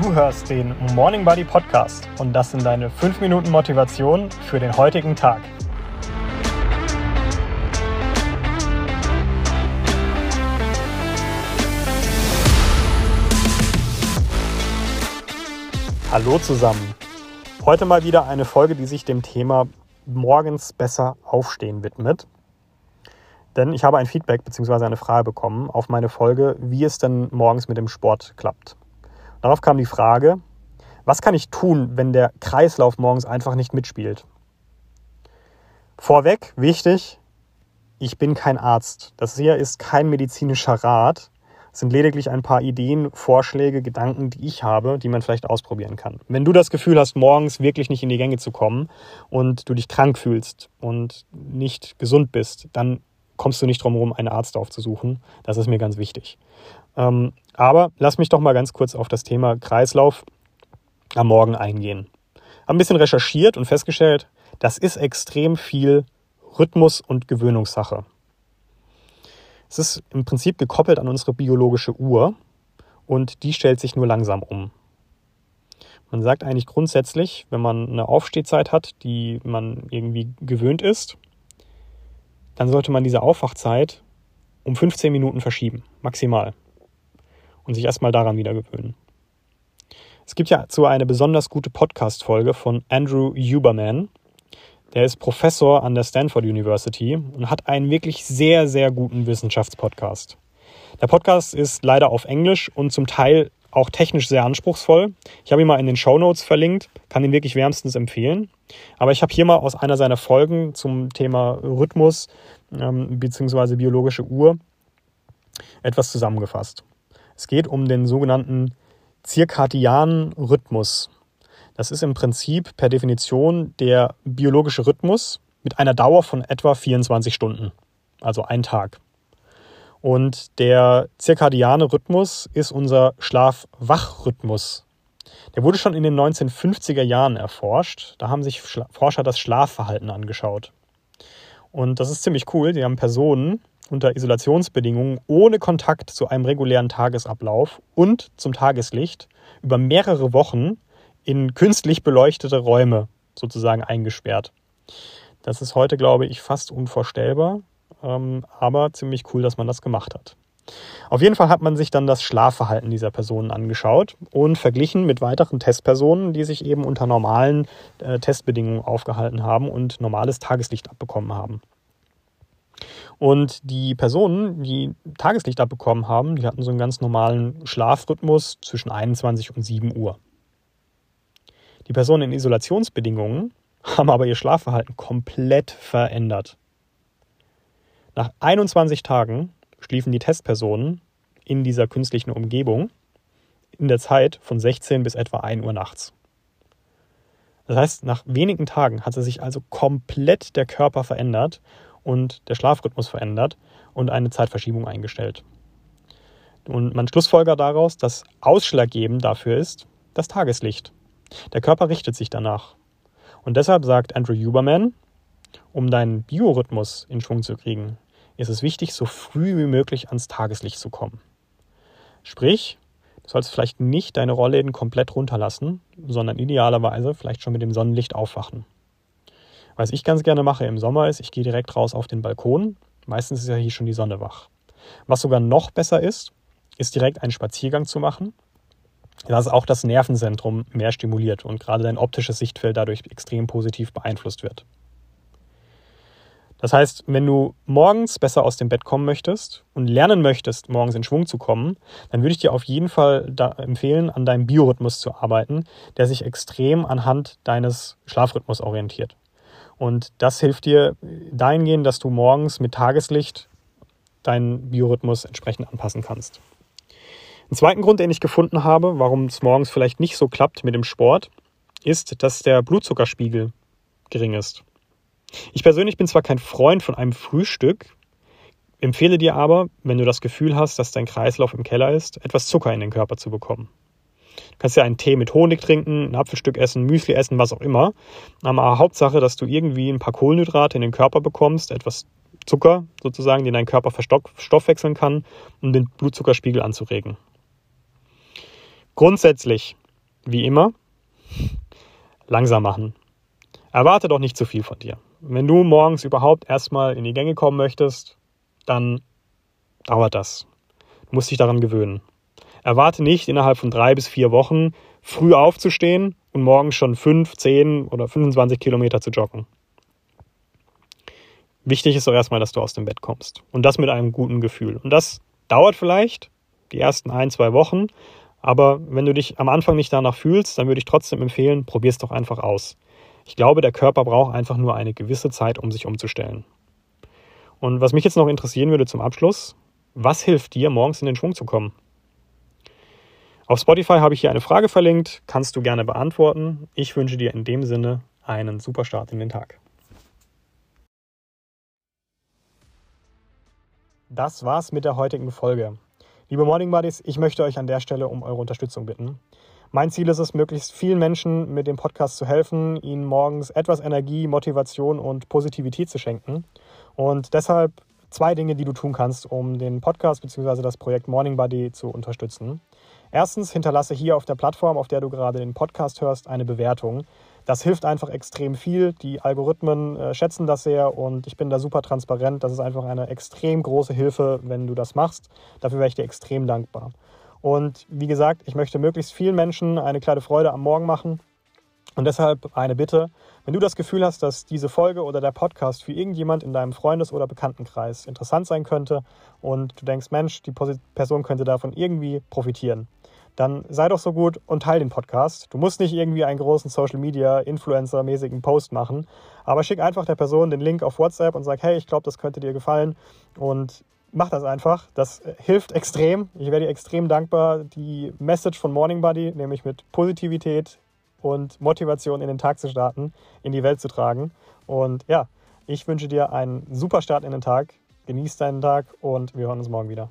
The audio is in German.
Du hörst den Morning Buddy Podcast und das sind deine 5 Minuten Motivation für den heutigen Tag. Hallo zusammen. Heute mal wieder eine Folge, die sich dem Thema morgens besser aufstehen widmet. Denn ich habe ein Feedback bzw. eine Frage bekommen auf meine Folge, wie es denn morgens mit dem Sport klappt. Darauf kam die Frage, was kann ich tun, wenn der Kreislauf morgens einfach nicht mitspielt? Vorweg, wichtig, ich bin kein Arzt. Das hier ist kein medizinischer Rat. Es sind lediglich ein paar Ideen, Vorschläge, Gedanken, die ich habe, die man vielleicht ausprobieren kann. Wenn du das Gefühl hast, morgens wirklich nicht in die Gänge zu kommen und du dich krank fühlst und nicht gesund bist, dann kommst du nicht drum herum, einen Arzt aufzusuchen. Das ist mir ganz wichtig. Ähm, aber lass mich doch mal ganz kurz auf das Thema Kreislauf am Morgen eingehen. Habe ein bisschen recherchiert und festgestellt, das ist extrem viel Rhythmus und Gewöhnungssache. Es ist im Prinzip gekoppelt an unsere biologische Uhr und die stellt sich nur langsam um. Man sagt eigentlich grundsätzlich, wenn man eine Aufstehzeit hat, die man irgendwie gewöhnt ist, dann sollte man diese Aufwachzeit um 15 Minuten verschieben, maximal. Und sich erstmal daran wieder gewöhnen. Es gibt ja so eine besonders gute Podcast-Folge von Andrew Huberman. Der ist Professor an der Stanford University und hat einen wirklich sehr, sehr guten Wissenschaftspodcast. Der Podcast ist leider auf Englisch und zum Teil auch technisch sehr anspruchsvoll. Ich habe ihn mal in den Show Notes verlinkt, kann ihn wirklich wärmstens empfehlen. Aber ich habe hier mal aus einer seiner Folgen zum Thema Rhythmus ähm, bzw. biologische Uhr etwas zusammengefasst. Es geht um den sogenannten zirkadianen Rhythmus. Das ist im Prinzip per Definition der biologische Rhythmus mit einer Dauer von etwa 24 Stunden, also ein Tag. Und der zirkadiane Rhythmus ist unser Schlaf-Wach-Rhythmus. Der wurde schon in den 1950er Jahren erforscht. Da haben sich Forscher das Schlafverhalten angeschaut. Und das ist ziemlich cool. Sie haben Personen unter Isolationsbedingungen ohne Kontakt zu einem regulären Tagesablauf und zum Tageslicht über mehrere Wochen in künstlich beleuchtete Räume sozusagen eingesperrt. Das ist heute, glaube ich, fast unvorstellbar. Ähm, aber ziemlich cool, dass man das gemacht hat. Auf jeden Fall hat man sich dann das Schlafverhalten dieser Personen angeschaut und verglichen mit weiteren Testpersonen, die sich eben unter normalen äh, Testbedingungen aufgehalten haben und normales Tageslicht abbekommen haben. Und die Personen, die Tageslicht abbekommen haben, die hatten so einen ganz normalen Schlafrhythmus zwischen 21 und 7 Uhr. Die Personen in Isolationsbedingungen haben aber ihr Schlafverhalten komplett verändert. Nach 21 Tagen schliefen die Testpersonen in dieser künstlichen Umgebung in der Zeit von 16 bis etwa 1 Uhr nachts. Das heißt, nach wenigen Tagen hatte sich also komplett der Körper verändert und der Schlafrhythmus verändert und eine Zeitverschiebung eingestellt. Und man schlussfolgert daraus, dass ausschlaggebend dafür ist das Tageslicht. Der Körper richtet sich danach. Und deshalb sagt Andrew Huberman, um deinen Biorhythmus in Schwung zu kriegen, ist es wichtig, so früh wie möglich ans Tageslicht zu kommen. Sprich, du sollst vielleicht nicht deine Rollläden komplett runterlassen, sondern idealerweise vielleicht schon mit dem Sonnenlicht aufwachen. Was ich ganz gerne mache im Sommer ist, ich gehe direkt raus auf den Balkon. Meistens ist ja hier schon die Sonne wach. Was sogar noch besser ist, ist direkt einen Spaziergang zu machen. Das auch das Nervenzentrum mehr stimuliert und gerade dein optisches Sichtfeld dadurch extrem positiv beeinflusst wird. Das heißt, wenn du morgens besser aus dem Bett kommen möchtest und lernen möchtest, morgens in Schwung zu kommen, dann würde ich dir auf jeden Fall empfehlen, an deinem Biorhythmus zu arbeiten, der sich extrem anhand deines Schlafrhythmus orientiert. Und das hilft dir dahingehend, dass du morgens mit Tageslicht deinen Biorhythmus entsprechend anpassen kannst. Einen zweiten Grund, den ich gefunden habe, warum es morgens vielleicht nicht so klappt mit dem Sport, ist, dass der Blutzuckerspiegel gering ist. Ich persönlich bin zwar kein Freund von einem Frühstück, empfehle dir aber, wenn du das Gefühl hast, dass dein Kreislauf im Keller ist, etwas Zucker in den Körper zu bekommen. Du kannst ja einen Tee mit Honig trinken, ein Apfelstück essen, Müsli essen, was auch immer. Aber Hauptsache, dass du irgendwie ein paar Kohlenhydrate in den Körper bekommst, etwas Zucker sozusagen, den dein Körper verstoffwechseln kann, um den Blutzuckerspiegel anzuregen. Grundsätzlich wie immer, langsam machen. Erwarte doch nicht zu viel von dir. Wenn du morgens überhaupt erstmal in die Gänge kommen möchtest, dann dauert das. Du musst dich daran gewöhnen. Erwarte nicht innerhalb von drei bis vier Wochen früh aufzustehen und morgens schon fünf, zehn oder 25 Kilometer zu joggen. Wichtig ist doch erstmal, dass du aus dem Bett kommst. Und das mit einem guten Gefühl. Und das dauert vielleicht die ersten ein, zwei Wochen. Aber wenn du dich am Anfang nicht danach fühlst, dann würde ich trotzdem empfehlen, probier es doch einfach aus. Ich glaube, der Körper braucht einfach nur eine gewisse Zeit, um sich umzustellen. Und was mich jetzt noch interessieren würde zum Abschluss, was hilft dir, morgens in den Schwung zu kommen? Auf Spotify habe ich hier eine Frage verlinkt, kannst du gerne beantworten. Ich wünsche dir in dem Sinne einen super Start in den Tag. Das war's mit der heutigen Folge. Liebe Morning Buddies, ich möchte euch an der Stelle um eure Unterstützung bitten. Mein Ziel ist es, möglichst vielen Menschen mit dem Podcast zu helfen, ihnen morgens etwas Energie, Motivation und Positivität zu schenken. Und deshalb zwei Dinge, die du tun kannst, um den Podcast bzw. das Projekt Morning Buddy zu unterstützen. Erstens, hinterlasse hier auf der Plattform, auf der du gerade den Podcast hörst, eine Bewertung. Das hilft einfach extrem viel. Die Algorithmen äh, schätzen das sehr und ich bin da super transparent. Das ist einfach eine extrem große Hilfe, wenn du das machst. Dafür wäre ich dir extrem dankbar. Und wie gesagt, ich möchte möglichst vielen Menschen eine kleine Freude am Morgen machen. Und deshalb eine Bitte, wenn du das Gefühl hast, dass diese Folge oder der Podcast für irgendjemand in deinem Freundes- oder Bekanntenkreis interessant sein könnte und du denkst, Mensch, die Person könnte davon irgendwie profitieren, dann sei doch so gut und teile den Podcast. Du musst nicht irgendwie einen großen Social Media Influencer-mäßigen Post machen, aber schick einfach der Person den Link auf WhatsApp und sag, hey, ich glaube, das könnte dir gefallen und mach das einfach. Das hilft extrem. Ich werde dir extrem dankbar, die Message von Morning Buddy, nämlich mit Positivität und Motivation in den Tag zu starten, in die Welt zu tragen. Und ja, ich wünsche dir einen super Start in den Tag. Genieß deinen Tag und wir hören uns morgen wieder.